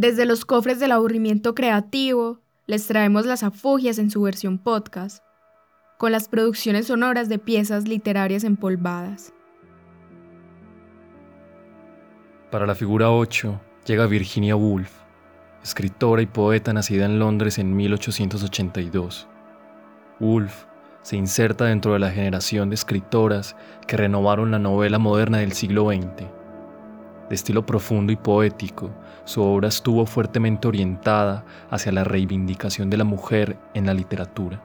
Desde los cofres del aburrimiento creativo, les traemos las afugias en su versión podcast, con las producciones sonoras de piezas literarias empolvadas. Para la figura 8 llega Virginia Woolf, escritora y poeta nacida en Londres en 1882. Woolf se inserta dentro de la generación de escritoras que renovaron la novela moderna del siglo XX. De estilo profundo y poético, su obra estuvo fuertemente orientada hacia la reivindicación de la mujer en la literatura.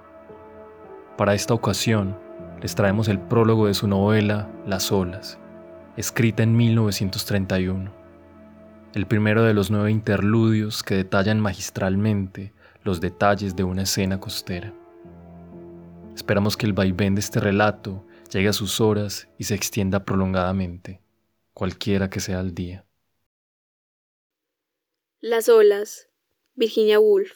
Para esta ocasión, les traemos el prólogo de su novela Las olas, escrita en 1931, el primero de los nueve interludios que detallan magistralmente los detalles de una escena costera. Esperamos que el vaivén de este relato llegue a sus horas y se extienda prolongadamente, cualquiera que sea el día. Las olas, Virginia Woolf.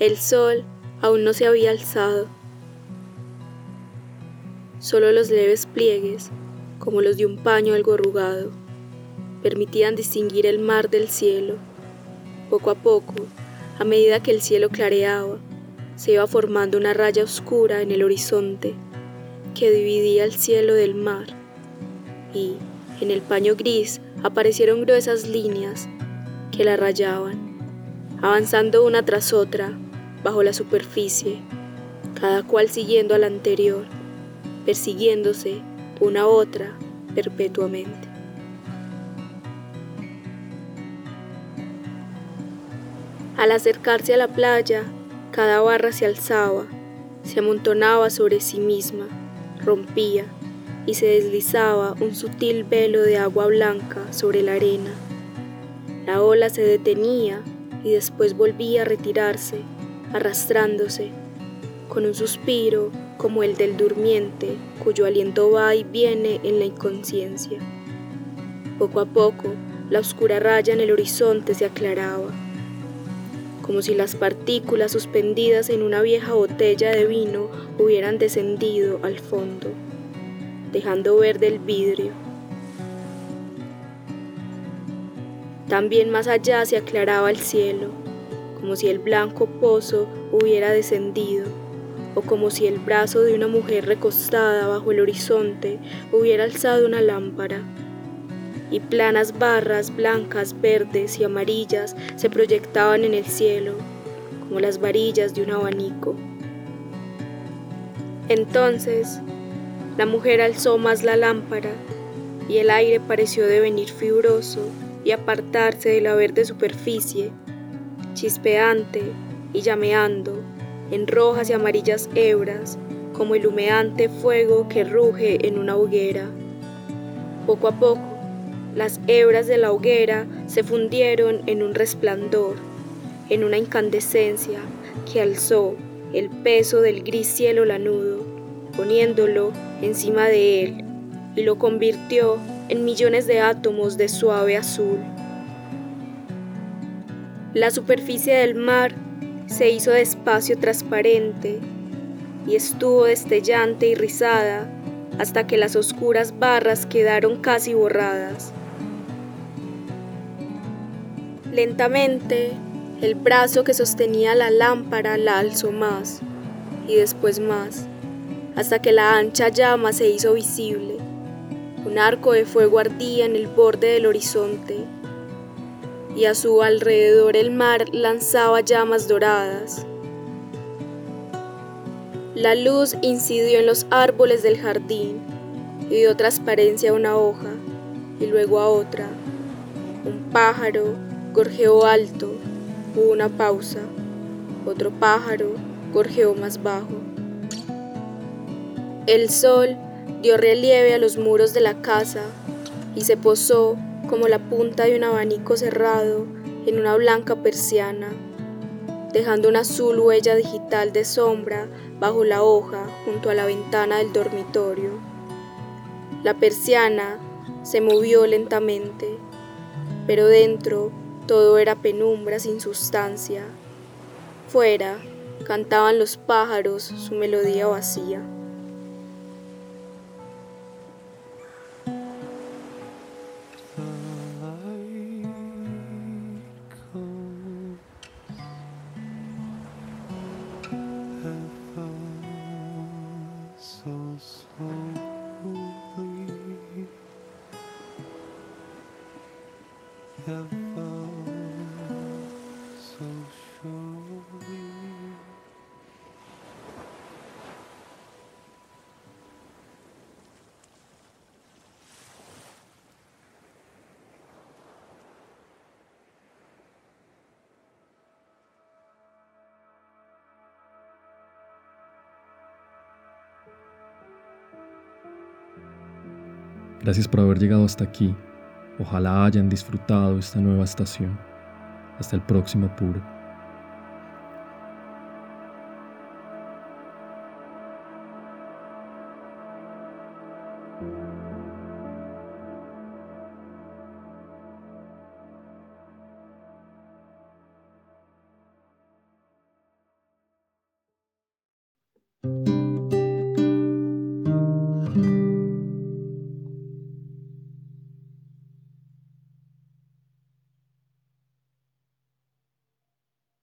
El sol aún no se había alzado. Solo los leves pliegues, como los de un paño algo arrugado, permitían distinguir el mar del cielo. Poco a poco, a medida que el cielo clareaba, se iba formando una raya oscura en el horizonte que dividía el cielo del mar, y en el paño gris aparecieron gruesas líneas que la rayaban, avanzando una tras otra bajo la superficie, cada cual siguiendo a la anterior, persiguiéndose una a otra perpetuamente. Al acercarse a la playa, cada barra se alzaba, se amontonaba sobre sí misma rompía y se deslizaba un sutil velo de agua blanca sobre la arena. La ola se detenía y después volvía a retirarse, arrastrándose, con un suspiro como el del durmiente cuyo aliento va y viene en la inconsciencia. Poco a poco, la oscura raya en el horizonte se aclaraba, como si las partículas suspendidas en una vieja botella de vino hubieran descendido al fondo, dejando ver del vidrio. También más allá se aclaraba el cielo, como si el blanco pozo hubiera descendido, o como si el brazo de una mujer recostada bajo el horizonte hubiera alzado una lámpara y planas barras blancas, verdes y amarillas se proyectaban en el cielo, como las varillas de un abanico. Entonces, la mujer alzó más la lámpara y el aire pareció devenir fibroso y apartarse de la verde superficie, chispeante y llameando en rojas y amarillas hebras, como el humeante fuego que ruge en una hoguera. Poco a poco, las hebras de la hoguera se fundieron en un resplandor, en una incandescencia que alzó el peso del gris cielo lanudo, poniéndolo encima de él y lo convirtió en millones de átomos de suave azul. La superficie del mar se hizo despacio transparente y estuvo destellante y rizada hasta que las oscuras barras quedaron casi borradas. Lentamente, el brazo que sostenía la lámpara la alzó más y después más, hasta que la ancha llama se hizo visible. Un arco de fuego ardía en el borde del horizonte y a su alrededor el mar lanzaba llamas doradas. La luz incidió en los árboles del jardín y dio transparencia a una hoja y luego a otra. Un pájaro gorjeó alto, hubo una pausa, otro pájaro gorjeó más bajo. El sol dio relieve a los muros de la casa y se posó como la punta de un abanico cerrado en una blanca persiana, dejando una azul huella digital de sombra bajo la hoja junto a la ventana del dormitorio. La persiana se movió lentamente, pero dentro todo era penumbra sin sustancia. Fuera cantaban los pájaros su melodía vacía. Gracias por haber llegado hasta aquí. Ojalá hayan disfrutado esta nueva estación. Hasta el próximo puro.